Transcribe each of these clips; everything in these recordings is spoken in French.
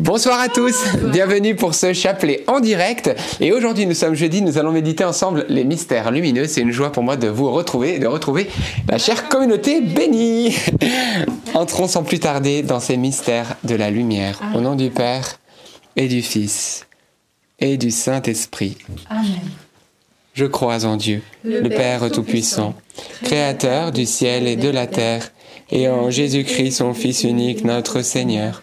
Bonsoir à tous, bienvenue pour ce chapelet en direct. Et aujourd'hui, nous sommes jeudi, nous allons méditer ensemble les mystères lumineux. C'est une joie pour moi de vous retrouver, de retrouver la chère communauté bénie. Entrons sans plus tarder dans ces mystères de la lumière. Au nom du Père et du Fils et du Saint-Esprit. Amen. Je crois en Dieu, le, Père Tout-Puissant, Créateur du ciel et de la terre, et en Jésus-Christ, son Fils unique, notre Seigneur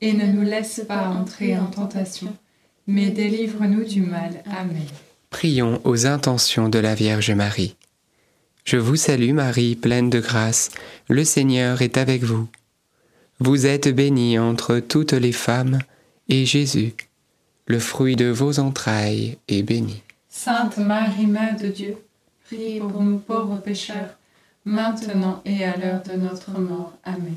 et ne nous laisse pas entrer en tentation, mais délivre-nous du mal. Amen. Prions aux intentions de la Vierge Marie. Je vous salue Marie, pleine de grâce, le Seigneur est avec vous. Vous êtes bénie entre toutes les femmes, et Jésus, le fruit de vos entrailles, est béni. Sainte Marie, Mère de Dieu, priez pour nous pauvres pécheurs, maintenant et à l'heure de notre mort. Amen.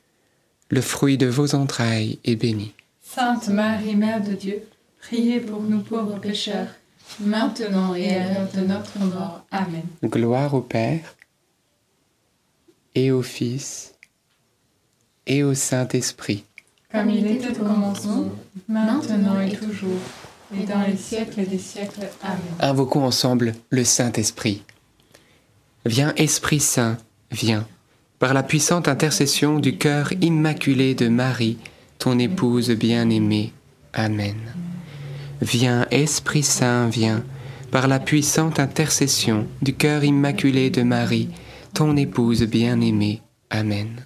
le fruit de vos entrailles, est béni. Sainte Marie, Mère de Dieu, priez pour nous pauvres pécheurs, maintenant et à l'heure de notre mort. Amen. Gloire au Père, et au Fils, et au Saint-Esprit. Comme il était au commencement, maintenant et toujours, et dans les siècles des siècles. Amen. Invoquons ensemble le Saint-Esprit. Viens Esprit Saint, viens, par la puissante intercession du cœur immaculé de Marie, ton épouse bien-aimée. Amen. Viens, Esprit Saint, viens, par la puissante intercession du cœur immaculé de Marie, ton épouse bien-aimée. Amen.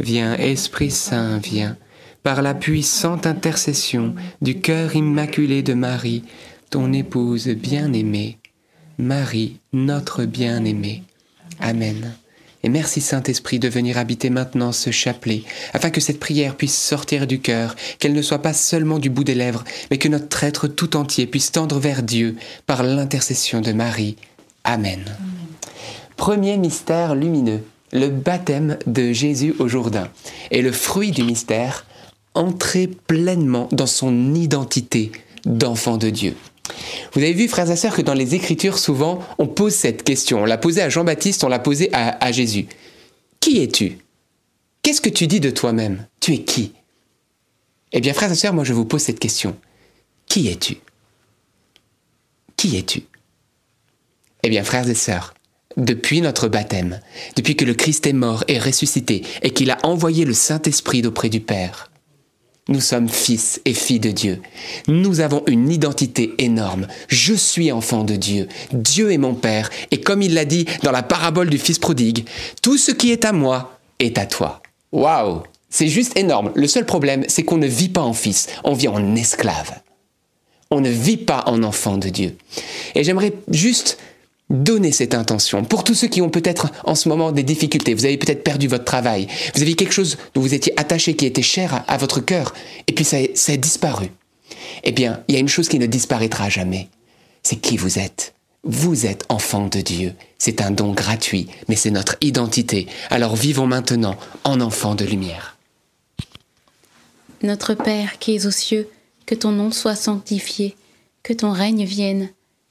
Viens, Esprit Saint, viens, par la puissante intercession du cœur immaculé de Marie, ton épouse bien-aimée. Marie, notre bien-aimée. Amen. Et merci Saint-Esprit de venir habiter maintenant ce chapelet, afin que cette prière puisse sortir du cœur, qu'elle ne soit pas seulement du bout des lèvres, mais que notre être tout entier puisse tendre vers Dieu par l'intercession de Marie. Amen. Premier mystère lumineux, le baptême de Jésus au Jourdain. Et le fruit du mystère, entrer pleinement dans son identité d'enfant de Dieu. Vous avez vu, frères et sœurs, que dans les Écritures, souvent, on pose cette question. On l'a posée à Jean-Baptiste, on l'a posée à, Jésus. Qui es-tu? Qu'est-ce que tu dis de toi-même? Tu es qui? Eh bien, frères et sœurs, moi, je vous pose cette question. Qui es-tu? Qui es-tu? Eh bien, frères et sœurs, depuis notre baptême, depuis que le Christ est mort et ressuscité, et qu'il a envoyé le Saint-Esprit auprès du Père, nous sommes fils et filles de Dieu. Nous avons une identité énorme. Je suis enfant de Dieu. Dieu est mon Père. Et comme il l'a dit dans la parabole du Fils prodigue, tout ce qui est à moi est à toi. Waouh C'est juste énorme. Le seul problème, c'est qu'on ne vit pas en fils, on vit en esclave. On ne vit pas en enfant de Dieu. Et j'aimerais juste Donnez cette intention. Pour tous ceux qui ont peut-être en ce moment des difficultés, vous avez peut-être perdu votre travail, vous aviez quelque chose dont vous étiez attaché qui était cher à, votre cœur, et puis ça, ça a disparu. Eh bien, il y a une chose qui ne disparaîtra jamais. C'est qui vous êtes. Vous êtes enfant de Dieu. C'est un don gratuit, mais c'est notre identité. Alors vivons maintenant en enfant de lumière. Notre Père qui es aux cieux, que ton nom soit sanctifié que ton règne vienne,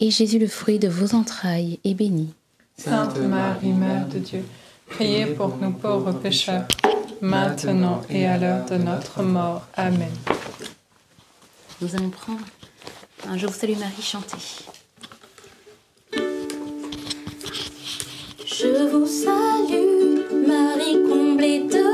et Jésus, le fruit de vos entrailles, est béni. Sainte Marie, Mère de Dieu, priez pour nous pauvres pécheurs, maintenant et à l'heure de notre mort. Amen. Nous allons prendre un Je vous salue Marie chanté. Je vous salue, Marie comblée de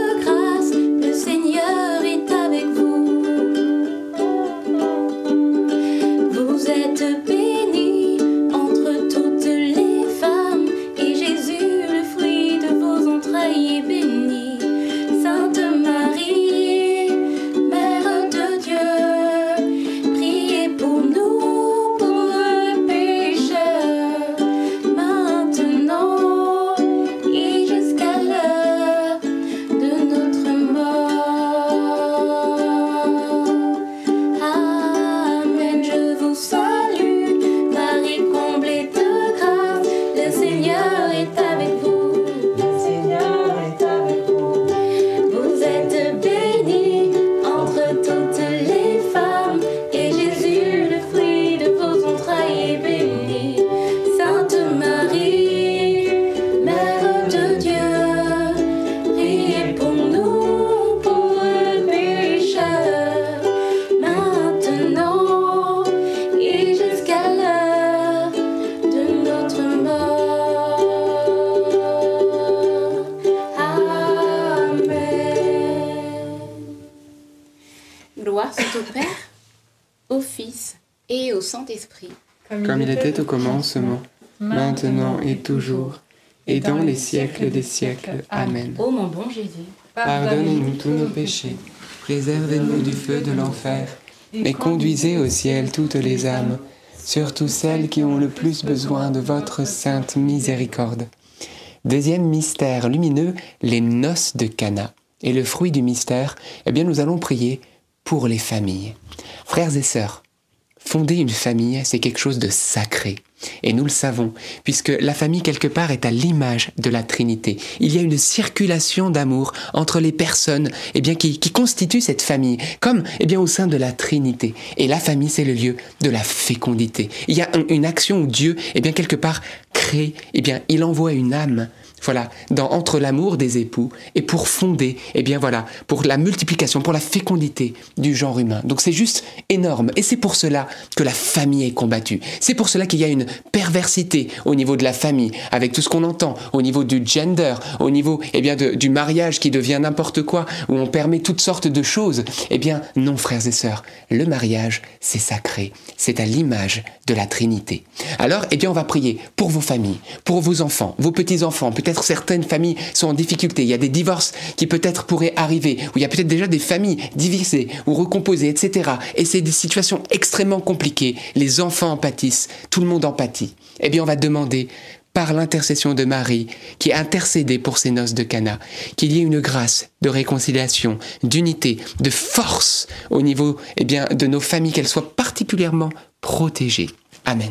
Comme il était au commencement, maintenant et toujours, et dans les siècles des siècles. Amen. Ô mon bon Jésus, Pardonnez-nous tous nos péchés, préservez-nous du feu de l'enfer, et conduisez au ciel toutes les âmes, surtout celles qui ont le plus besoin de votre sainte miséricorde. Deuxième mystère lumineux, les noces de Cana. Et le fruit du mystère, eh bien nous allons prier pour les familles. Frères et sœurs, fonder une famille, c'est quelque chose de sacré. Et nous le savons, puisque la famille quelque part est à l'image de la Trinité. Il y a une circulation d'amour entre les personnes eh bien, qui, qui constituent cette famille, comme eh bien, au sein de la Trinité. Et la famille, c'est le lieu de la fécondité. Il y a un- une action où Dieu, eh bien, quelque part, crée, eh bien, il envoie une âme voilà, dans, entre l'amour des époux et pour fonder, eh bien voilà, pour la multiplication, pour la fécondité du genre humain. Donc c'est juste énorme. Et c'est pour cela que la famille est combattue. C'est pour cela qu'il y a une perversité au niveau de la famille, avec tout ce qu'on entend, au niveau du gender, au niveau, eh bien, de, du mariage qui devient n'importe quoi, où on permet toutes sortes de choses. Eh bien, non, frères et sœurs, le mariage, c'est sacré. C'est à l'image de la Trinité. Alors, eh bien, on va prier pour vos familles, pour vos enfants, vos petits-enfants, peut-être certaines familles sont en difficulté, il y a des divorces qui peut-être pourraient arriver, ou il y a peut-être déjà des familles divisées ou recomposées, etc. Et c'est des situations extrêmement compliquées. Les enfants en pâtissent, tout le monde en pâtit. Eh bien, on va demander par l'intercession de Marie, qui a intercédé pour ces noces de Cana, qu'il y ait une grâce de réconciliation, d'unité, de force au niveau eh bien, de nos familles, qu'elles soient particulièrement protégées. Amen.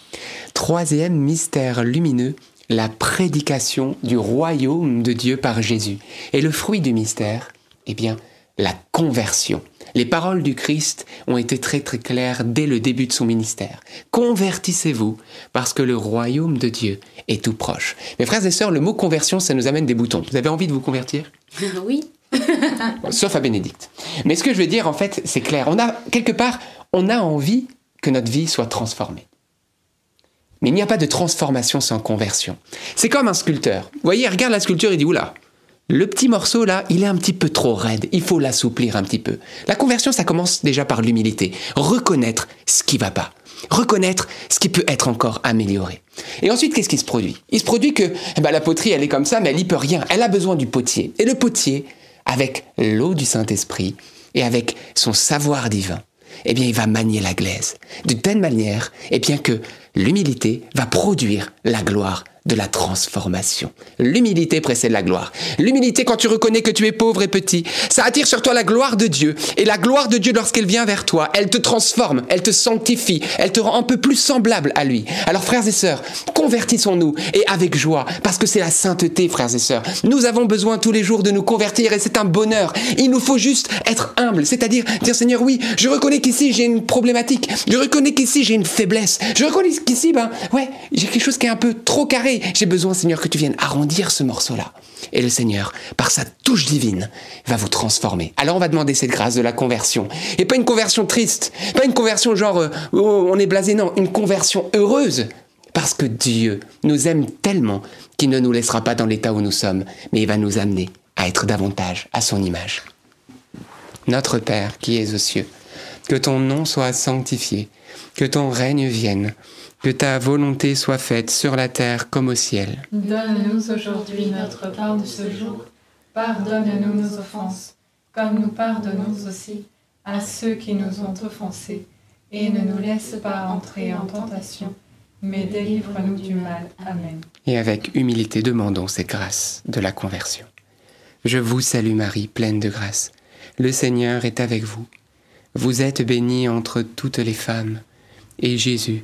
Troisième mystère lumineux, la prédication du royaume de Dieu par Jésus. Et le fruit du mystère, eh bien, la conversion. Les paroles du Christ ont été très très claires dès le début de son ministère. Convertissez-vous parce que le royaume de Dieu est tout proche. Mes frères et sœurs, le mot conversion, ça nous amène des boutons. Vous avez envie de vous convertir? Oui. Sauf à Bénédicte. Mais ce que je veux dire, en fait, c'est clair. On a, quelque part, on a envie que notre vie soit transformée. Mais il n'y a pas de transformation sans conversion. C'est comme un sculpteur. Vous voyez, il regarde la sculpture et dit, oula, le petit morceau là, il est un petit peu trop raide, il faut l'assouplir un petit peu. La conversion, ça commence déjà par l'humilité. Reconnaître ce qui va pas. Reconnaître ce qui peut être encore amélioré. Et ensuite, qu'est-ce qui se produit? Il se produit que eh ben, la poterie, elle est comme ça, mais elle n'y peut rien. Elle a besoin du potier. Et le potier, avec l'eau du Saint-Esprit et avec son savoir divin, eh bien, il va manier la glaise. De telle manière, eh bien, que l'humilité va produire la gloire de la transformation. L'humilité précède la gloire. L'humilité, quand tu reconnais que tu es pauvre et petit, ça attire sur toi la gloire de Dieu. Et la gloire de Dieu, lorsqu'elle vient vers toi, elle te transforme, elle te sanctifie, elle te rend un peu plus semblable à lui. Alors, frères et sœurs, convertissons-nous et avec joie, parce que c'est la sainteté, frères et sœurs. Nous avons besoin tous les jours de nous convertir et c'est un bonheur. Il nous faut juste être humble, c'est-à-dire dire Seigneur, oui, je reconnais qu'ici j'ai une problématique, je reconnais qu'ici j'ai une faiblesse, je reconnais qu'ici, ben, ouais, j'ai quelque chose qui est un peu trop carré j'ai besoin, Seigneur, que tu viennes arrondir ce morceau-là. Et le Seigneur, par sa touche divine, va vous transformer. Alors on va demander cette grâce de la conversion. Et pas une conversion triste, pas une conversion genre euh, oh, on est blasé, non, une conversion heureuse. Parce que Dieu nous aime tellement qu'il ne nous laissera pas dans l'état où nous sommes, mais il va nous amener à être davantage à son image. Notre Père qui es aux cieux, que ton nom soit sanctifié, que ton règne vienne que ta volonté soit faite sur la terre comme au ciel. Donne-nous aujourd'hui notre pain de ce jour. Pardonne-nous nos offenses, comme nous pardonnons aussi à ceux qui nous ont offensés. Et ne nous laisse pas entrer en tentation, mais délivre-nous du mal. Amen. Et avec humilité demandons ces grâces de la conversion. Je vous salue Marie, pleine de grâce. Le Seigneur est avec vous. Vous êtes bénie entre toutes les femmes, et Jésus,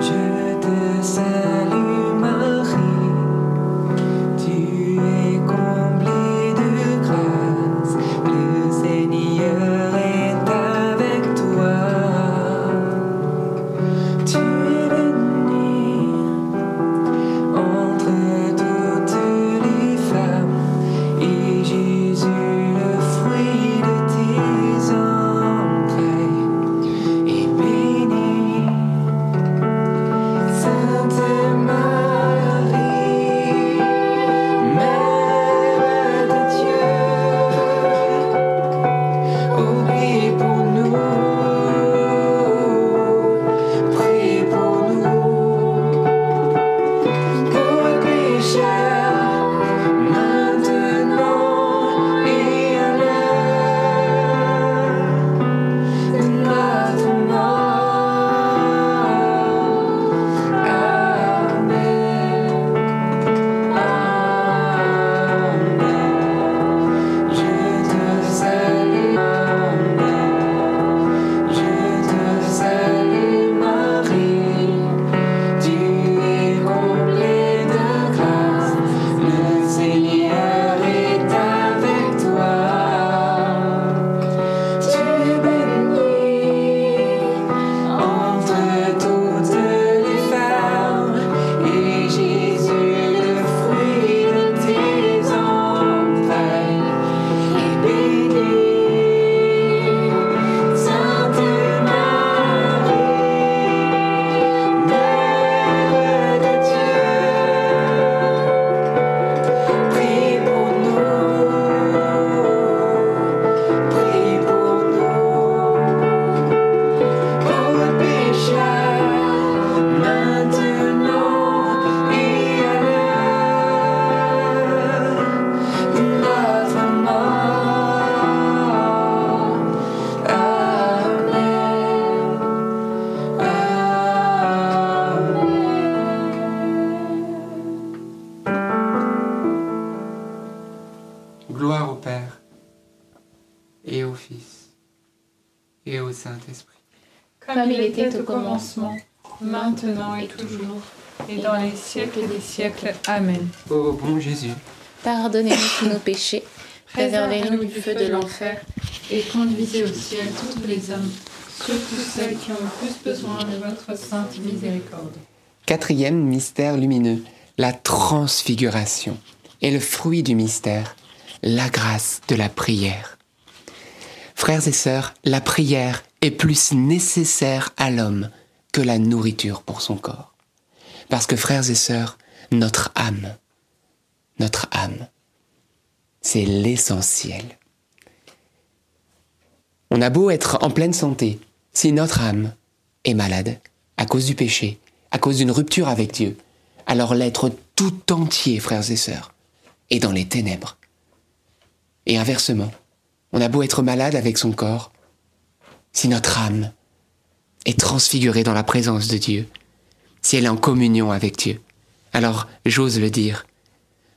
Je te salue Amen. Ô bon Jésus, Pardonnez-nous tous nos péchés, préservez-nous du feu de l'enfer. et conduisez au ciel tous les hommes, surtout ceux qui ont le plus besoin de votre sainte miséricorde. quatrième mystère lumineux, la transfiguration. Et le fruit du mystère, la grâce de la prière. Frères et sœurs, la prière est plus nécessaire à l'homme que la nourriture pour son corps. Parce que frères et sœurs, notre âme, notre âme, c'est l'essentiel. On a beau être en pleine santé, si notre âme est malade à cause du péché, à cause d'une rupture avec Dieu, alors l'être tout entier, frères et sœurs, est dans les ténèbres. Et inversement, on a beau être malade avec son corps, si notre âme est transfigurée dans la présence de Dieu, si elle est en communion avec Dieu, alors j'ose le dire,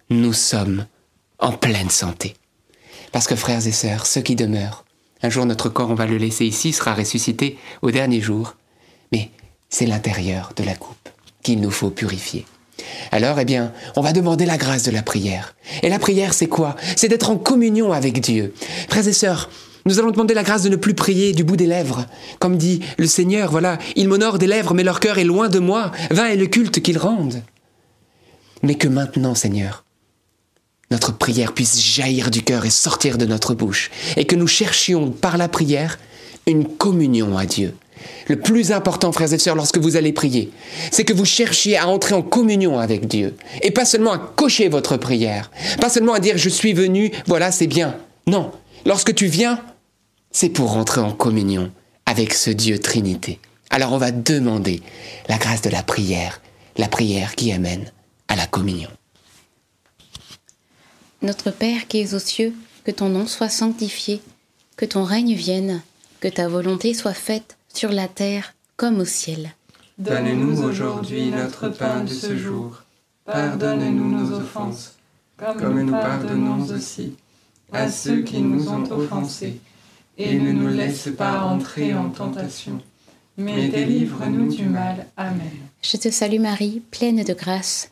nous sommes en pleine santé. Parce que frères et sœurs, ceux qui demeurent, un jour notre corps, on va le laisser ici, sera ressuscité au dernier jour, mais c'est l'intérieur de la coupe qu'il nous faut purifier. Alors, eh bien, on va demander la grâce de la prière. Et la prière, c'est quoi? C'est d'être en communion avec Dieu. Frères et sœurs, nous allons demander la grâce de ne plus prier du bout des lèvres. Comme dit le Seigneur, voilà, ils m'honorent des lèvres, mais leur cœur est loin de moi. Vain est le culte qu'ils rendent. Mais que maintenant, Seigneur, notre prière puisse jaillir du cœur et sortir de notre bouche, et que nous cherchions par la prière une communion à Dieu. Le plus important, frères et sœurs, lorsque vous allez prier, c'est que vous cherchiez à entrer en communion avec Dieu, et pas seulement à cocher votre prière, pas seulement à dire je suis venu, voilà, c'est bien. Non, lorsque tu viens, c'est pour rentrer en communion avec ce Dieu Trinité. Alors on va demander la grâce de la prière, la prière qui amène à la communion. Notre Père qui es aux cieux, que ton nom soit sanctifié, que ton règne vienne, que ta volonté soit faite sur la terre comme au ciel. Donne-nous aujourd'hui notre pain de ce jour. Pardonne-nous nos offenses, comme nous pardonnons aussi à ceux qui nous ont offensés. Et ne nous laisse pas entrer en tentation, mais délivre-nous du mal. Amen. Je te salue Marie, pleine de grâce,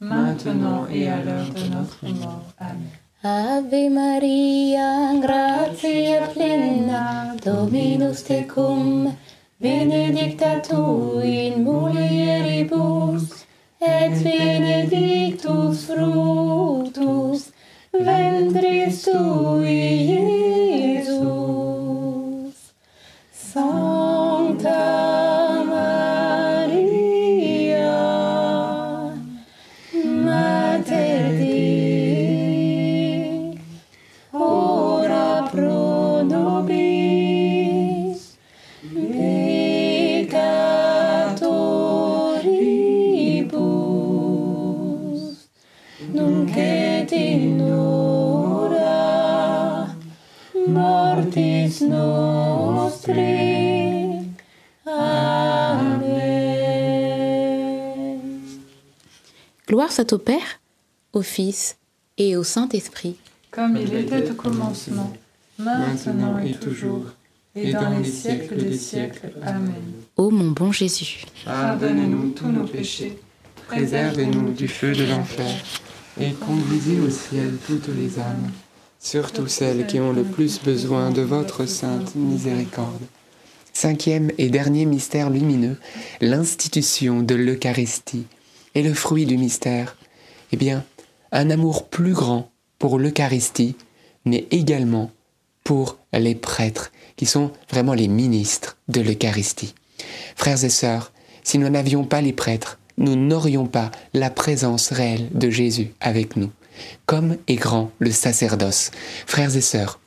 maintenant et à l'heure de notre mort. Amen. Ave Maria, gratia plena, Dominus tecum, benedicta tu in mulieribus, et benedictus fructus ventris tui, Gloire soit au Père, au Fils et au Saint-Esprit. Comme il était au commencement, maintenant et toujours, et dans les siècles des siècles. Amen. Ô mon bon Jésus, Pardonne-nous tous nos péchés, Préservez-nous du feu de l'enfer et conduisez au ciel toutes les âmes, surtout celles qui ont le plus besoin de votre sainte miséricorde. Cinquième et dernier mystère lumineux, l'institution de l'Eucharistie. Et le fruit du mystère, eh bien, un amour plus grand pour l'Eucharistie, mais également pour les prêtres, qui sont vraiment les ministres de l'Eucharistie. Frères et sœurs, si nous n'avions pas les prêtres, nous n'aurions pas la présence réelle de Jésus avec nous. Comme est grand le sacerdoce. Frères et sœurs,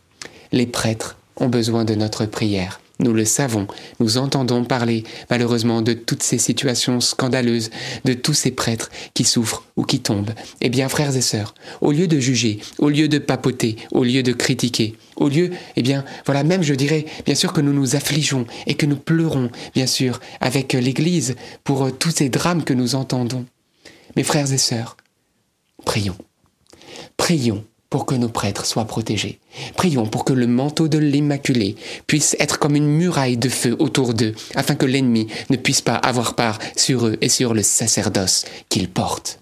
les prêtres ont besoin de notre prière. Nous le savons, nous entendons parler malheureusement de toutes ces situations scandaleuses, de tous ces prêtres qui souffrent ou qui tombent. Eh bien, frères et sœurs, au lieu de juger, au lieu de papoter, au lieu de critiquer, au lieu, eh bien, voilà, même je dirais, bien sûr que nous nous affligeons et que nous pleurons, bien sûr, avec l'Église pour euh, tous ces drames que nous entendons. Mes frères et sœurs, prions. Prions pour que nos prêtres soient protégés. Prions pour que le manteau de l'Immaculée puisse être comme une muraille de feu autour d'eux, afin que l'ennemi ne puisse pas avoir part sur eux et sur le sacerdoce qu'ils portent.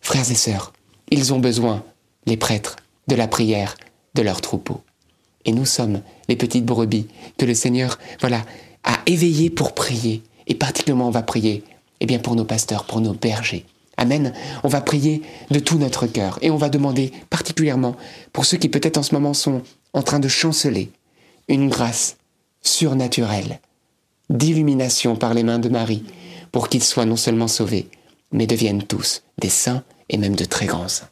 Frères et sœurs, ils ont besoin, les prêtres, de la prière de leur troupeau. Et nous sommes les petites brebis que le Seigneur, voilà, a éveillées pour prier. Et particulièrement, on va prier, eh bien, pour nos pasteurs, pour nos bergers. Amen. On va prier de tout notre cœur et on va demander particulièrement pour ceux qui peut-être en ce moment sont en train de chanceler une grâce surnaturelle d'illumination par les mains de Marie pour qu'ils soient non seulement sauvés, mais deviennent tous des saints et même de très grands saints.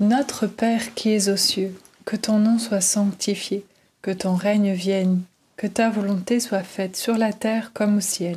Notre Père qui es aux cieux, que ton nom soit sanctifié, que ton règne vienne, que ta volonté soit faite sur la terre comme au ciel.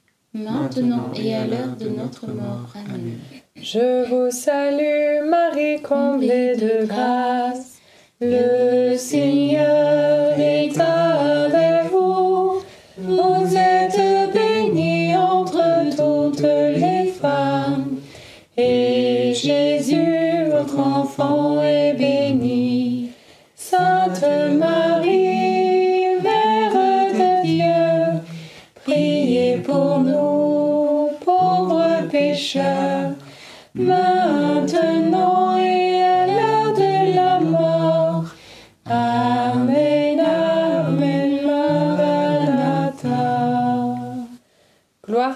maintenant et à l'heure de notre mort. Amen. Je vous salue Marie, comblée de grâce. Le Seigneur est avec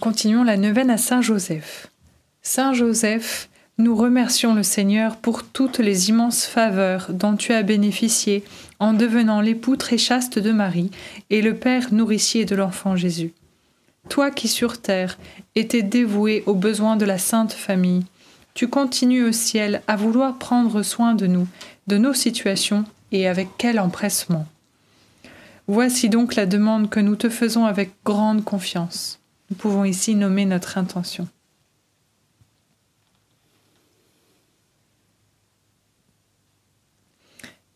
Continuons la neuvaine à Saint Joseph. Saint Joseph, nous remercions le Seigneur pour toutes les immenses faveurs dont tu as bénéficié en devenant l'époux très chaste de Marie et le père nourricier de l'enfant Jésus. Toi qui sur terre étais dévoué aux besoins de la sainte famille, tu continues au ciel à vouloir prendre soin de nous, de nos situations et avec quel empressement. Voici donc la demande que nous te faisons avec grande confiance. Nous pouvons ici nommer notre intention.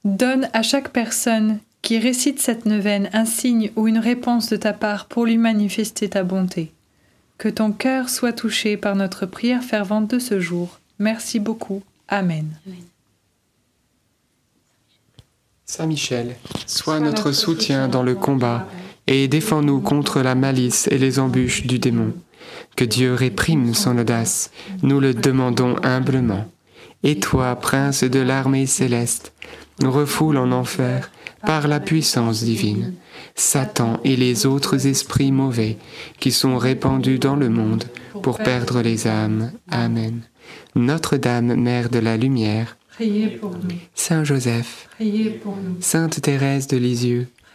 Donne à chaque personne qui récite cette neuvaine un signe ou une réponse de ta part pour lui manifester ta bonté. Que ton cœur soit touché par notre prière fervente de ce jour. Merci beaucoup. Amen. Saint Michel, sois notre soutien dans le combat et défends-nous contre la malice et les embûches du démon. Que Dieu réprime son audace, nous le demandons humblement. Et toi, prince de l'armée céleste, refoule en enfer par la puissance divine Satan et les autres esprits mauvais qui sont répandus dans le monde pour perdre les âmes. Amen. Notre-Dame, Mère de la Lumière, Priez pour nous. Saint Joseph, Priez pour nous. Sainte Thérèse de Lisieux.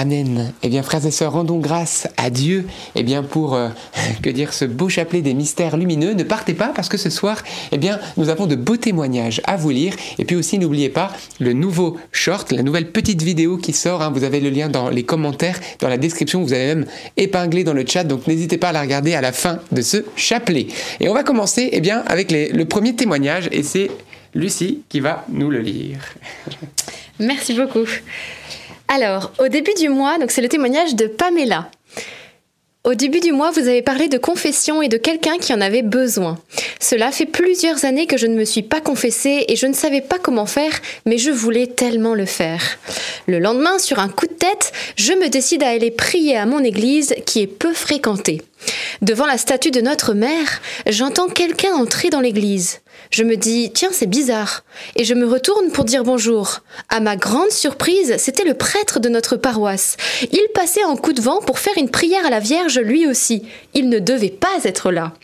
Amen. Eh bien, frères et sœurs, rendons grâce à Dieu eh bien, pour, euh, que dire, ce beau chapelet des mystères lumineux. Ne partez pas parce que ce soir, eh bien, nous avons de beaux témoignages à vous lire. Et puis aussi, n'oubliez pas le nouveau short, la nouvelle petite vidéo qui sort. hein. vous avez le lien dans les commentaires, dans la description. Vous avez même épinglé dans le chat. Donc, n'hésitez pas à la regarder à la fin de ce chapelet. Et on va commencer eh bien, avec le premier témoignage. Et c'est Lucie qui va nous le lire. Merci beaucoup. Alors, au début du mois, donc c'est le témoignage de Pamela. Au début du mois, vous avez parlé de confession et de quelqu'un qui en avait besoin. Cela fait plusieurs années que je ne me suis pas confessée et je ne savais pas comment faire, mais je voulais tellement le faire. Le lendemain, sur un coup de tête, je me décide à aller prier à mon église qui est peu fréquentée. Devant la statue de notre mère, j'entends quelqu'un entrer dans l'église. Je me dis, tiens, c'est bizarre. Et je me retourne pour dire bonjour. À ma grande surprise, c'était le prêtre de notre paroisse. Il passait en coup de vent pour faire une prière à la Vierge lui aussi. Il ne devait pas être là.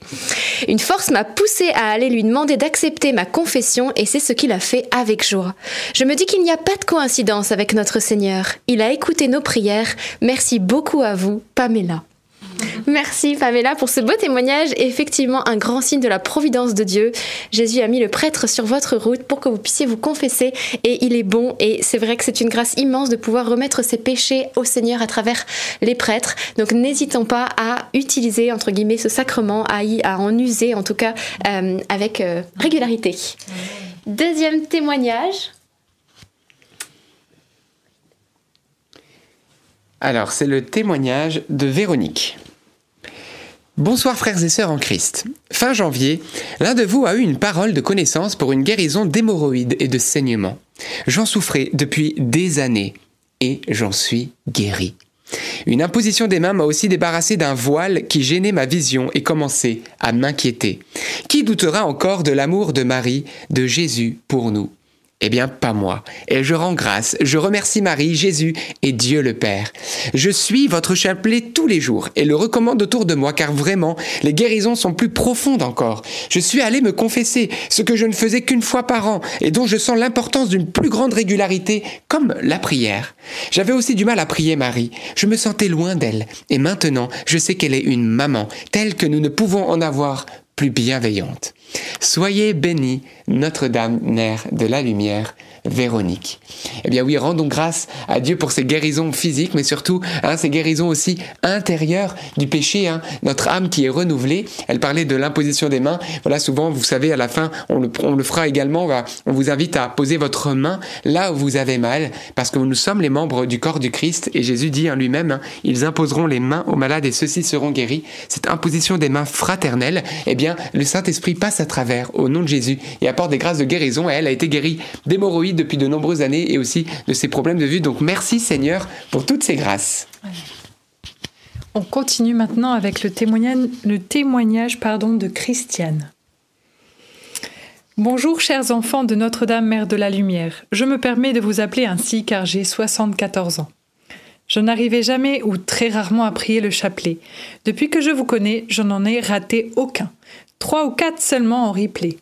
Une force m'a poussé à aller lui demander d'accepter ma confession et c'est ce qu'il a fait avec joie. Je me dis qu'il n'y a pas de coïncidence avec notre Seigneur. Il a écouté nos prières. Merci beaucoup à vous, Pamela. Merci Pamela pour ce beau témoignage effectivement un grand signe de la providence de Dieu. Jésus a mis le prêtre sur votre route pour que vous puissiez vous confesser et il est bon et c'est vrai que c'est une grâce immense de pouvoir remettre ses péchés au Seigneur à travers les prêtres. Donc n'hésitons pas à utiliser entre guillemets ce sacrement, à en user en tout cas euh, avec euh, régularité. Deuxième témoignage. Alors, c'est le témoignage de Véronique. Bonsoir frères et sœurs en Christ. Fin janvier, l'un de vous a eu une parole de connaissance pour une guérison d'hémorroïdes et de saignements. J'en souffrais depuis des années et j'en suis guéri. Une imposition des mains m'a aussi débarrassé d'un voile qui gênait ma vision et commençait à m'inquiéter. Qui doutera encore de l'amour de Marie, de Jésus pour nous? Eh bien, pas moi. Et je rends grâce, je remercie Marie, Jésus et Dieu le Père. Je suis votre chapelet tous les jours et le recommande autour de moi car vraiment, les guérisons sont plus profondes encore. Je suis allé me confesser, ce que je ne faisais qu'une fois par an et dont je sens l'importance d'une plus grande régularité, comme la prière. J'avais aussi du mal à prier Marie. Je me sentais loin d'elle et maintenant, je sais qu'elle est une maman, telle que nous ne pouvons en avoir plus bienveillante. Soyez bénie, Notre-Dame, Mère de la Lumière, Véronique. Eh bien oui, rendons grâce à Dieu pour ces guérisons physiques, mais surtout hein, ces guérisons aussi intérieures du péché. Hein. Notre âme qui est renouvelée. Elle parlait de l'imposition des mains. Voilà, souvent, vous savez, à la fin, on le, fera également. On, va, on vous invite à poser votre main là où vous avez mal, parce que nous sommes les membres du corps du Christ. Et Jésus dit en lui-même, hein, ils imposeront les mains aux malades et ceux-ci seront guéris. Cette imposition des mains fraternelles, eh bien, le Saint-Esprit passe à travers au nom de Jésus et apporte des grâces de guérison. Elle a été guérie d'hémorroïdes depuis de nombreuses années et aussi de ses problèmes de vue. Donc merci Seigneur pour toutes ces grâces. On continue maintenant avec le témoignage, pardon, de Christiane. Bonjour chers enfants de Notre-Dame Mère de la Lumière. Je me permets de vous appeler ainsi car j'ai 74 ans. Je n'arrivais jamais ou très rarement à prier le chapelet. Depuis que je vous connais, je n'en ai raté aucun. Trois ou quatre seulement en replay.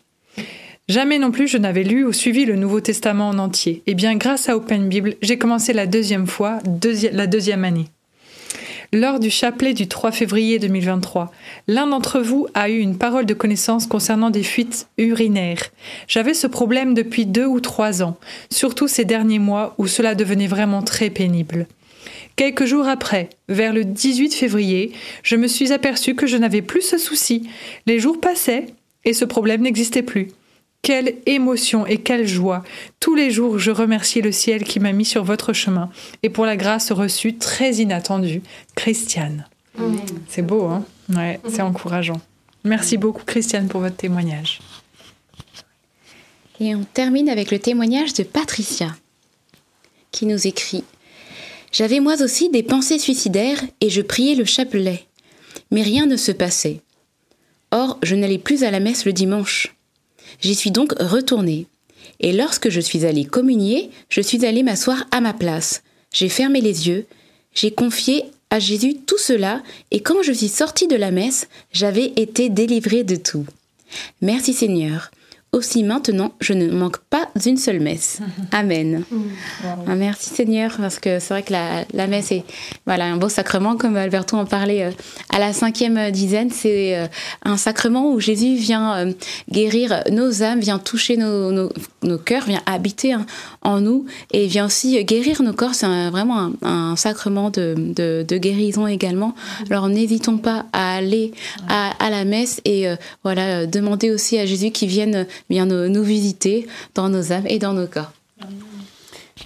Jamais non plus je n'avais lu ou suivi le Nouveau Testament en entier. Et bien grâce à Open Bible, j'ai commencé la deuxième fois, la deuxième année. Lors du chapelet du 3 février 2023, l'un d'entre vous a eu une parole de connaissance concernant des fuites urinaires. J'avais ce problème depuis deux ou trois ans, surtout ces derniers mois où cela devenait vraiment très pénible. Quelques jours après, vers le 18 février, je me suis aperçu que je n'avais plus ce souci. Les jours passaient et ce problème n'existait plus. Quelle émotion et quelle joie. Tous les jours, je remercie le ciel qui m'a mis sur votre chemin et pour la grâce reçue très inattendue. Christiane. C'est beau, hein? Ouais, c'est encourageant. Merci beaucoup, Christiane, pour votre témoignage. Et on termine avec le témoignage de Patricia, qui nous écrit J'avais moi aussi des pensées suicidaires et je priais le chapelet, mais rien ne se passait. Or, je n'allais plus à la messe le dimanche. J'y suis donc retournée. Et lorsque je suis allée communier, je suis allée m'asseoir à ma place. J'ai fermé les yeux, j'ai confié à Jésus tout cela, et quand je suis sortie de la messe, j'avais été délivrée de tout. Merci Seigneur. Aussi maintenant, je ne manque pas d'une seule messe. Amen. Ah, merci Seigneur, parce que c'est vrai que la, la messe est voilà, un beau sacrement, comme Alberto en parlait euh, à la cinquième dizaine. C'est euh, un sacrement où Jésus vient euh, guérir nos âmes, vient toucher nos, nos, nos cœurs, vient habiter hein, en nous et vient aussi guérir nos corps. C'est vraiment un, un sacrement de, de, de guérison également. Alors n'hésitons pas à aller à, à la messe et voilà, demander aussi à Jésus qu'il vienne bien nous visiter dans nos âmes et dans nos corps.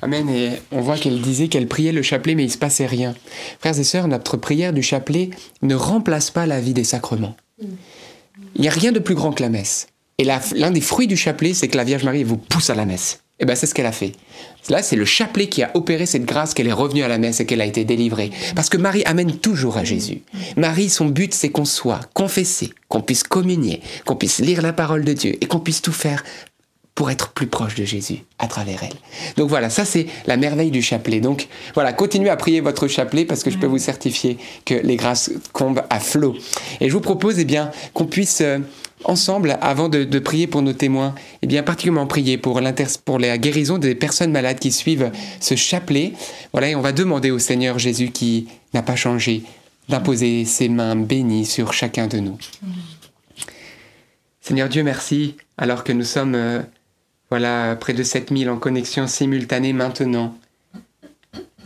Amen. Et on voit qu'elle disait qu'elle priait le chapelet, mais il se passait rien. Frères et sœurs, notre prière du chapelet ne remplace pas la vie des sacrements. Il n'y a rien de plus grand que la messe. Et l'un des fruits du chapelet, c'est que la Vierge Marie vous pousse à la messe. Et bien, c'est ce qu'elle a fait. Là, c'est le chapelet qui a opéré cette grâce qu'elle est revenue à la messe et qu'elle a été délivrée. Parce que Marie amène toujours à Jésus. Marie, son but, c'est qu'on soit confessé, qu'on puisse communier, qu'on puisse lire la parole de Dieu et qu'on puisse tout faire pour être plus proche de Jésus à travers elle. Donc voilà, ça c'est la merveille du chapelet. Donc voilà, continuez à prier votre chapelet parce que je peux vous certifier que les grâces tombent à flot. Et je vous propose eh bien qu'on puisse euh, ensemble, avant de, prier pour nos témoins, eh bien particulièrement prier pour, pour la guérison des personnes malades qui suivent ce chapelet. Voilà, et on va demander au Seigneur Jésus qui n'a pas changé d'imposer ses mains bénies sur chacun de nous. Seigneur Dieu, merci, alors que nous sommes euh, voilà près de 7000 en connexion simultanée maintenant.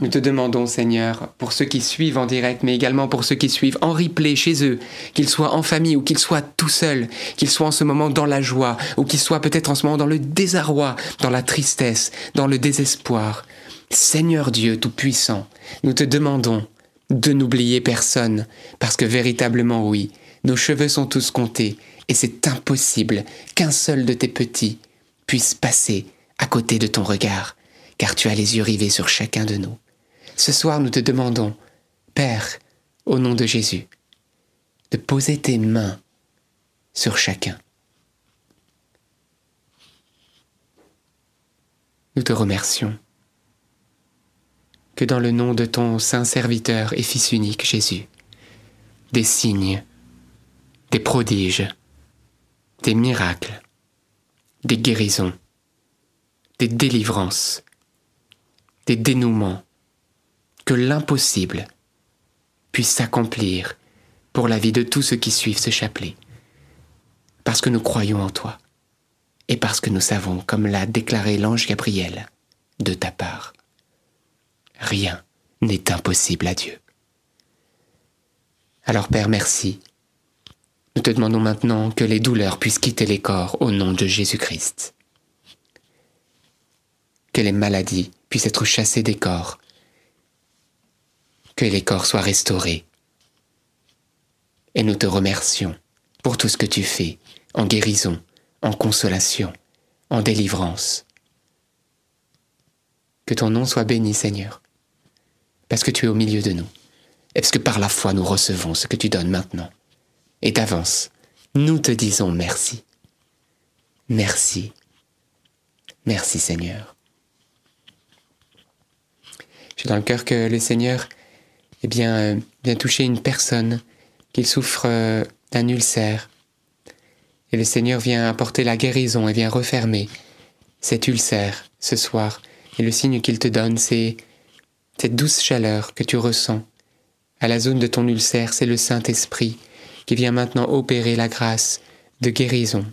Nous te demandons, Seigneur, pour ceux qui suivent en direct, mais également pour ceux qui suivent en replay chez eux, qu'ils soient en famille ou qu'ils soient tout seuls, qu'ils soient en ce moment dans la joie, ou qu'ils soient peut-être en ce moment dans le désarroi, dans la tristesse, dans le désespoir. Seigneur Dieu Tout-Puissant, nous te demandons de n'oublier personne, parce que véritablement oui, nos cheveux sont tous comptés, et c'est impossible qu'un seul de tes petits puisse passer à côté de ton regard, car tu as les yeux rivés sur chacun de nous. Ce soir, nous te demandons, Père, au nom de Jésus, de poser tes mains sur chacun. Nous te remercions que dans le nom de ton saint serviteur et fils unique Jésus, des signes, des prodiges, des miracles, des guérisons, des délivrances, des dénouements, que l'impossible puisse s'accomplir pour la vie de tous ceux qui suivent ce chapelet. Parce que nous croyons en toi et parce que nous savons, comme l'a déclaré l'ange Gabriel, de ta part, rien n'est impossible à Dieu. Alors Père, merci. Nous te demandons maintenant que les douleurs puissent quitter les corps au nom de Jésus-Christ. Que les maladies puissent être chassées des corps. Que les corps soient restaurés. Et nous te remercions pour tout ce que tu fais en guérison, en consolation, en délivrance. Que ton nom soit béni, Seigneur, parce que tu es au milieu de nous, et parce que par la foi nous recevons ce que tu donnes maintenant. Et d'avance, nous te disons merci. Merci. Merci, Seigneur. J'ai dans le cœur que le Seigneur eh bien, euh, vient toucher une personne qu'il souffre euh, d'un ulcère. Et le Seigneur vient apporter la guérison et vient refermer cet ulcère ce soir. Et le signe qu'il te donne, c'est cette douce chaleur que tu ressens. À la zone de ton ulcère, c'est le Saint-Esprit qui vient maintenant opérer la grâce de guérison.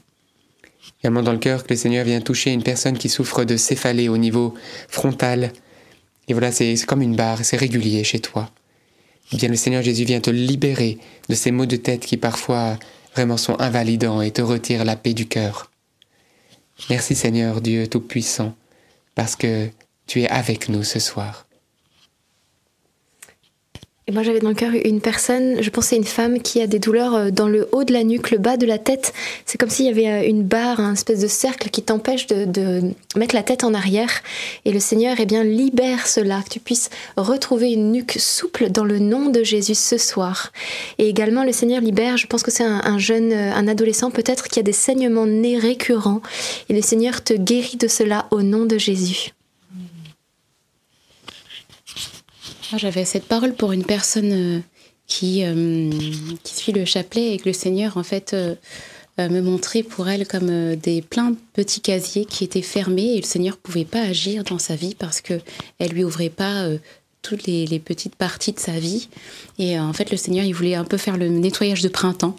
Également dans le cœur que le Seigneur vient toucher une personne qui souffre de céphalée au niveau frontal. Et voilà, c'est comme une barre, c'est régulier chez toi. Le Seigneur Jésus vient te libérer de ces maux de tête qui parfois vraiment sont invalidants et te retirent la paix du cœur. Merci Seigneur Dieu Tout-Puissant, parce que tu es avec nous ce soir. Et moi, j'avais dans le cœur une personne, je pensais une femme qui a des douleurs euh, dans le haut de la nuque, le bas de la tête. C'est comme s'il y avait euh, une barre, un espèce de cercle qui t'empêche de, mettre la tête en arrière. Et le Seigneur, eh bien, libère cela, que tu puisses retrouver une nuque souple dans le nom de Jésus ce soir. Et également, le Seigneur libère, je pense que c'est un, un jeune, euh, un adolescent peut-être qui a des saignements nez récurrents. Et le Seigneur te guérit de cela au nom de Jésus. Moi, J'avais cette parole pour une personne euh, qui, euh, qui suit le chapelet et que le Seigneur, en fait, euh, me montrait pour elle comme des plein de petits casiers qui étaient fermés et le Seigneur pouvait pas agir dans sa vie parce que elle lui ouvrait pas toutes les, les petites parties de sa vie. Et euh, en fait, le Seigneur, il voulait un peu faire le nettoyage de printemps.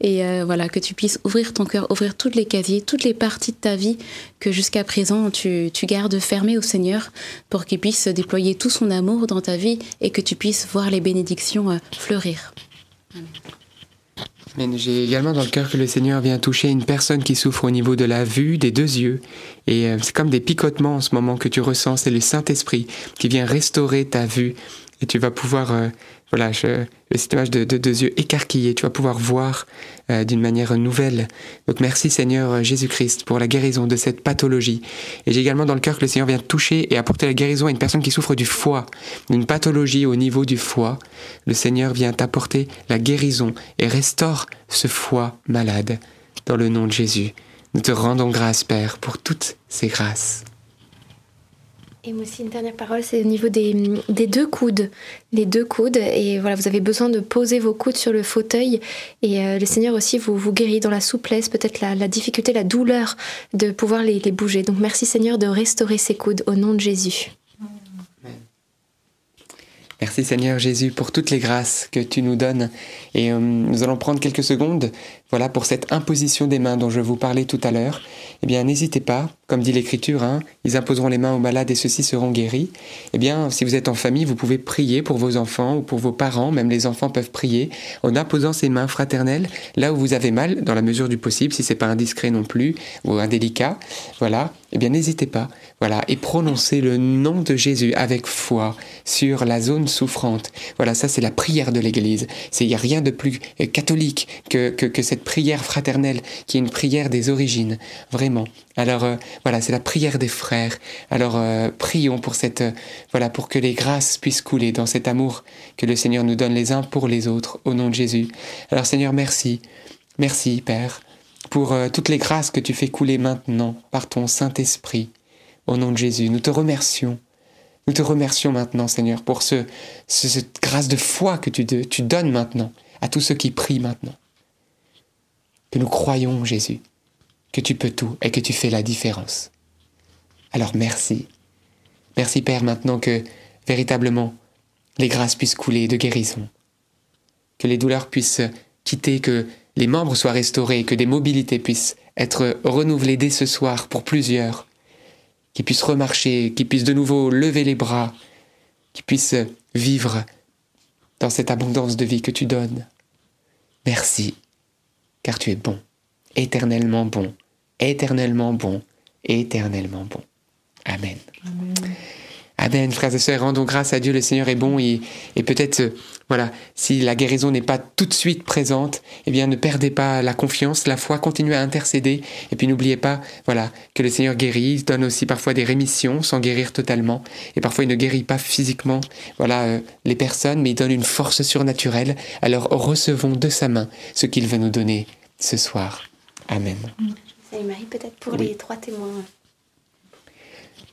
Et euh, voilà, que tu puisses ouvrir ton cœur, ouvrir tous les casiers, toutes les parties de ta vie que jusqu'à présent tu, tu gardes fermées au Seigneur pour qu'il puisse déployer tout son amour dans ta vie et que tu puisses voir les bénédictions euh, fleurir. J'ai également dans le cœur que le Seigneur vient toucher une personne qui souffre au niveau de la vue, des deux yeux. Et euh, c'est comme des picotements en ce moment que tu ressens. C'est le Saint-Esprit qui vient restaurer ta vue. Et tu vas pouvoir, euh, voilà, je, cette image de, de deux yeux écarquillés, tu vas pouvoir voir euh, d'une manière nouvelle. Donc merci Seigneur Jésus-Christ pour la guérison de cette pathologie. Et j'ai également dans le cœur que le Seigneur vient toucher et apporter la guérison à une personne qui souffre du foie, d'une pathologie au niveau du foie. Le Seigneur vient t'apporter la guérison et restaure ce foie malade dans le nom de Jésus. Nous te rendons grâce, Père, pour toutes ces grâces. Et moi aussi, une dernière parole, c'est au niveau des, des, deux coudes. Les deux coudes. Et voilà, vous avez besoin de poser vos coudes sur le fauteuil. Et euh, le Seigneur aussi vous, vous guérit dans la souplesse, peut-être la, la, difficulté, la douleur de pouvoir les, les bouger. Donc merci Seigneur de restaurer ces coudes au nom de Jésus. Merci Seigneur Jésus pour toutes les grâces que tu nous donnes. Et euh, nous allons prendre quelques secondes voilà, pour cette imposition des mains dont je vous parlais tout à l'heure. Eh bien, n'hésitez pas, comme dit l'Écriture, hein, ils imposeront les mains aux malades et ceux-ci seront guéris. Eh bien, si vous êtes en famille, vous pouvez prier pour vos enfants ou pour vos parents, même les enfants peuvent prier en imposant ces mains fraternelles là où vous avez mal, dans la mesure du possible, si c'est pas indiscret non plus ou indélicat. Voilà, eh bien, n'hésitez pas, voilà, et prononcez le nom de Jésus avec foi sur la zone souffrante. Voilà, ça c'est la prière de l'Église. Il n'y a rien de plus catholique que, que, que cette prière fraternelle, qui est une prière des origines, vraiment. Alors euh, voilà, c'est la prière des frères. Alors euh, prions pour cette euh, voilà pour que les grâces puissent couler dans cet amour que le Seigneur nous donne les uns pour les autres au nom de Jésus. Alors Seigneur, merci. Merci Père pour euh, toutes les grâces que tu fais couler maintenant par ton Saint-Esprit au nom de Jésus. Nous te remercions. Nous te remercions maintenant, Seigneur, pour ce, ce cette grâce de foi que tu, tu donnes maintenant à tous ceux qui prient maintenant que nous croyons, Jésus, que tu peux tout et que tu fais la différence. Alors merci. Merci Père maintenant que véritablement les grâces puissent couler de guérison, que les douleurs puissent quitter, que les membres soient restaurés, que des mobilités puissent être renouvelées dès ce soir pour plusieurs, qui puissent remarcher, qui puissent de nouveau lever les bras, qui puissent vivre dans cette abondance de vie que tu donnes. Merci car tu es bon, éternellement bon, éternellement bon, éternellement bon. Amen. Amen, frères et sœurs, rendons grâce à Dieu, le Seigneur est bon et, et peut-être, euh, voilà, si la guérison n'est pas tout de suite présente, eh bien ne perdez pas la confiance, la foi, continuez à intercéder et puis n'oubliez pas, voilà, que le Seigneur guérit, il donne aussi parfois des rémissions sans guérir totalement et parfois il ne guérit pas physiquement, voilà, euh, les personnes, mais il donne une force surnaturelle. Alors recevons de sa main ce qu'il veut nous donner ce soir. Amen. Marie, peut-être pour oui. les trois témoins.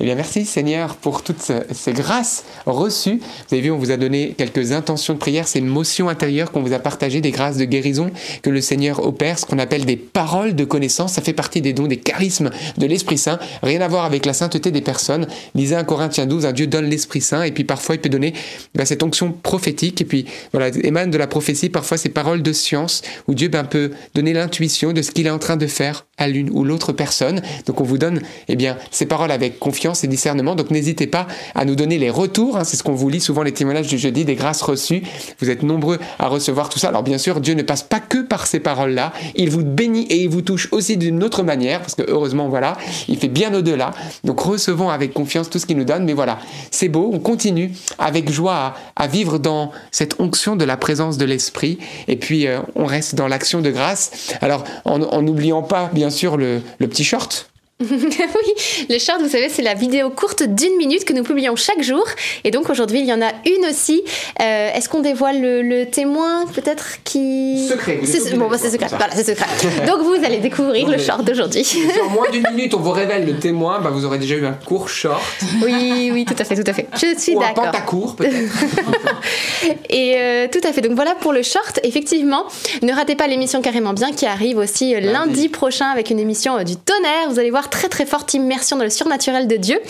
Eh bien, merci Seigneur pour toutes ces grâces reçues. Vous avez vu, on vous a donné quelques intentions de prière, ces motions intérieures qu'on vous a partagées, des grâces de guérison que le Seigneur opère, ce qu'on appelle des paroles de connaissance. Ça fait partie des dons, des charismes de l'Esprit Saint. Rien à voir avec la sainteté des personnes. Lisez 1 Corinthiens 12, un Dieu donne l'Esprit Saint et puis parfois il peut donner ben, cette onction prophétique et puis voilà, émane de la prophétie parfois ces paroles de science où Dieu ben, peut donner l'intuition de ce qu'il est en train de faire à l'une ou l'autre personne. Donc on vous donne eh ces paroles avec confiance et discernement. Donc n'hésitez pas à nous donner les retours. Hein, c'est ce qu'on vous lit souvent les témoignages du jeudi, des grâces reçues. Vous êtes nombreux à recevoir tout ça. Alors bien sûr, Dieu ne passe pas que par ces paroles-là. Il vous bénit et il vous touche aussi d'une autre manière, parce que heureusement, voilà, il fait bien au-delà. Donc recevons avec confiance tout ce qu'il nous donne. Mais voilà, c'est beau. On continue avec joie à, à, vivre dans cette onction de la présence de l'Esprit. Et puis euh, on reste dans l'action de grâce. Alors en n'oubliant pas, bien sûr, le, le petit short oui, le short, vous savez, c'est la vidéo courte d'une minute que nous publions chaque jour. Et donc aujourd'hui, il y en a une aussi. Euh, Est-ce qu'on dévoile le, le témoin, peut-être qui. Secret. C'est bon, bah, c'est secret. Voilà, c'est secret. donc vous allez découvrir non, le short d'aujourd'hui. En moins d'une minute, on vous révèle le témoin, bah, vous aurez déjà eu un court short. Oui, oui, tout à fait, tout à fait. Je suis d'accord. Un pantacourt, peut-être. Et euh, tout à fait. Donc voilà pour le short. Effectivement, ne ratez pas l'émission Carrément Bien qui arrive aussi lundi, lundi prochain avec une émission euh, du tonnerre. Vous allez voir très très forte immersion dans le surnaturel de Dieu.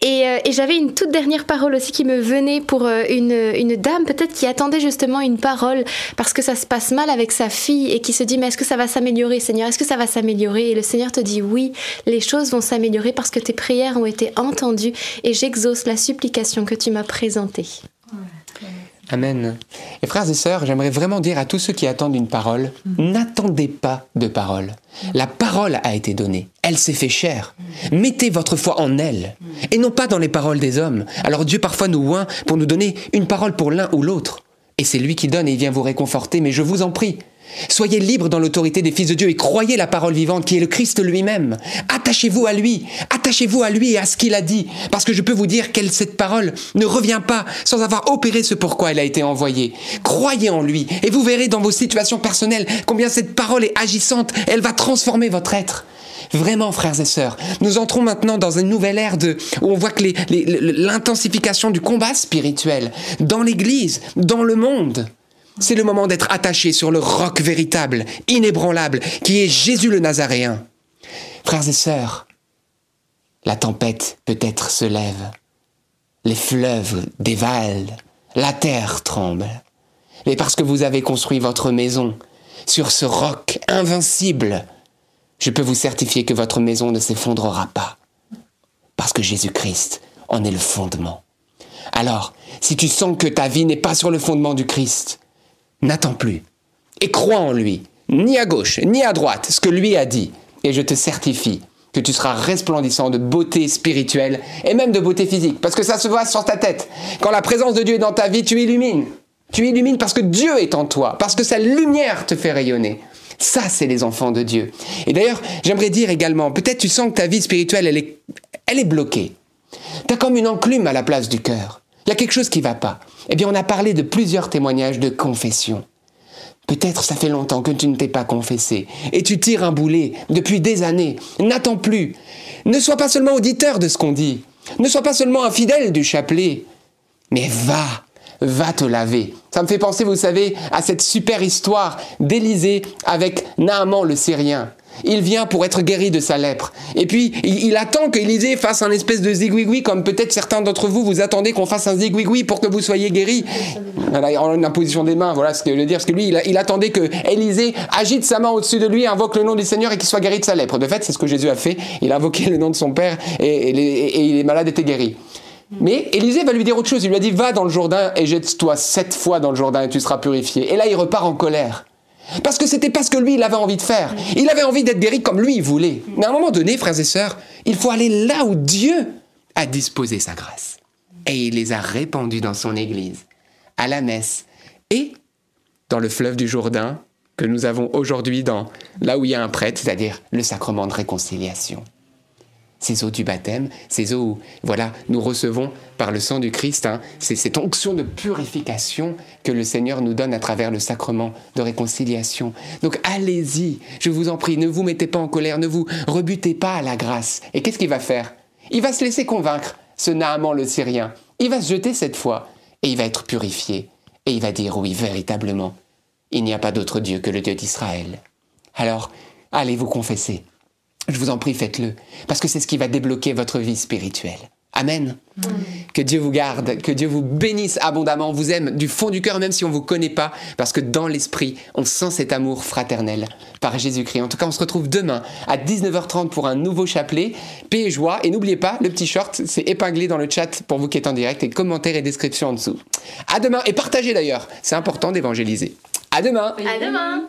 Et, euh, et j'avais une toute dernière parole aussi qui me venait pour euh, une, une dame peut-être qui attendait justement une parole parce que ça se passe mal avec sa fille et qui se dit mais est-ce que ça va s'améliorer Seigneur? Est-ce que ça va s'améliorer? Et le Seigneur te dit oui, les choses vont s'améliorer parce que tes prières ont été entendues et j'exauce la supplication que tu m'as présentée. Amen. Et frères et sœurs, j'aimerais vraiment dire à tous ceux qui attendent une parole, n'attendez pas de parole. La parole a été donnée. Elle s'est fait chair. Mettez votre foi en elle et non pas dans les paroles des hommes. Alors Dieu parfois nous oint pour nous donner une parole pour l'un ou l'autre. Et c'est lui qui donne et il vient vous réconforter, mais je vous en prie. Soyez libres dans l'autorité des fils de Dieu et croyez la parole vivante qui est le Christ lui-même. Attachez-vous à lui, attachez-vous à lui et à ce qu'il a dit, parce que je peux vous dire que cette parole ne revient pas sans avoir opéré ce pourquoi elle a été envoyée. Croyez en lui et vous verrez dans vos situations personnelles combien cette parole est agissante, elle va transformer votre être. Vraiment, frères et sœurs, nous entrons maintenant dans une nouvelle ère de, où on voit que l'intensification du combat spirituel dans l'Église, dans le monde. C'est le moment d'être attaché sur le roc véritable, inébranlable, qui est Jésus le Nazaréen. Frères et sœurs, la tempête peut-être se lève, les fleuves dévalent, la terre tremble. Mais parce que vous avez construit votre maison sur ce roc invincible, je peux vous certifier que votre maison ne s'effondrera pas. Parce que Jésus-Christ en est le fondement. Alors, si tu sens que ta vie n'est pas sur le fondement du Christ, n'attends plus. Et crois en lui, ni à gauche, ni à droite, ce que lui a dit. Et je te certifie que tu seras resplendissant de beauté spirituelle et même de beauté physique. Parce que ça se voit sur ta tête. Quand la présence de Dieu est dans ta vie, tu illumines. Tu illumines parce que Dieu est en toi, parce que sa lumière te fait rayonner. Ça, c'est les enfants de Dieu. Et d'ailleurs, j'aimerais dire également, peut-être tu sens que ta vie spirituelle, elle est, elle est bloquée. T'as comme une enclume à la place du cœur. Il y a quelque chose qui va pas. Eh bien, on a parlé de plusieurs témoignages de confession. Peut-être ça fait longtemps que tu ne t'es pas confessé et tu tires un boulet depuis des années. N'attends plus. Ne sois pas seulement auditeur de ce qu'on dit. Ne sois pas seulement un fidèle du chapelet. Mais va, va te laver. Ça me fait penser, vous savez, à cette super histoire d'Élisée avec Naaman le Syrien. Il vient pour être guéri de sa lèpre. Et puis, il, il attend qu'Élisée fasse un espèce de zigouigoui, comme peut-être certains d'entre vous, vous attendez qu'on fasse un zigouigoui pour que vous soyez guéri. Voilà, en imposition des mains, voilà ce que je dire. Parce que lui, il attendait que Élisée agite sa main au-dessus de lui, invoque le nom du Seigneur et qu'il soit guéri de sa lèpre. De fait, c'est ce que Jésus a fait. Il a invoqué le nom de son Père et, et les, et les malades étaient guéris. Mais Élisée va lui dire autre chose. Il lui a dit Va dans le Jourdain et jette-toi sept fois dans le Jourdain et tu seras purifié. Et là, il repart en colère. Parce que c'était pas ce que lui, il avait envie de faire. Il avait envie d'être guéri comme lui, il voulait. Mais à un moment donné, frères et sœurs, il faut aller là où Dieu a disposé sa grâce. Et il les a répandus dans son Église, à la messe et dans le fleuve du Jourdain que nous avons aujourd'hui dans là où il y a un prêtre, c'est-à-dire le sacrement de réconciliation ces eaux du baptême, ces eaux où, voilà, nous recevons par le sang du Christ, hein, c'est cette onction de purification que le Seigneur nous donne à travers le sacrement de réconciliation. Donc allez-y, je vous en prie, ne vous mettez pas en colère, ne vous rebutez pas à la grâce. Et qu'est-ce qu'il va faire? Il va se laisser convaincre, ce Naaman le Syrien. Il va se jeter cette fois, et il va être purifié. Et il va dire, oui, véritablement, il n'y a pas d'autre Dieu que le Dieu d'Israël. Alors, allez vous confesser. Je vous en prie, faites-le, parce que c'est ce qui va débloquer votre vie spirituelle. Amen. Que Dieu vous garde, que Dieu vous bénisse abondamment, on vous aime du fond du cœur, même si on ne vous connaît pas, parce que dans l'esprit, on sent cet amour fraternel par Jésus-Christ. En tout cas, on se retrouve demain à 19h30 pour un nouveau chapelet. Paix et joie. Et n'oubliez pas, le petit short, c'est épinglé dans le chat pour vous qui êtes en direct, et commentaires et descriptions en dessous. À demain, et partagez d'ailleurs, c'est important d'évangéliser. À demain. À demain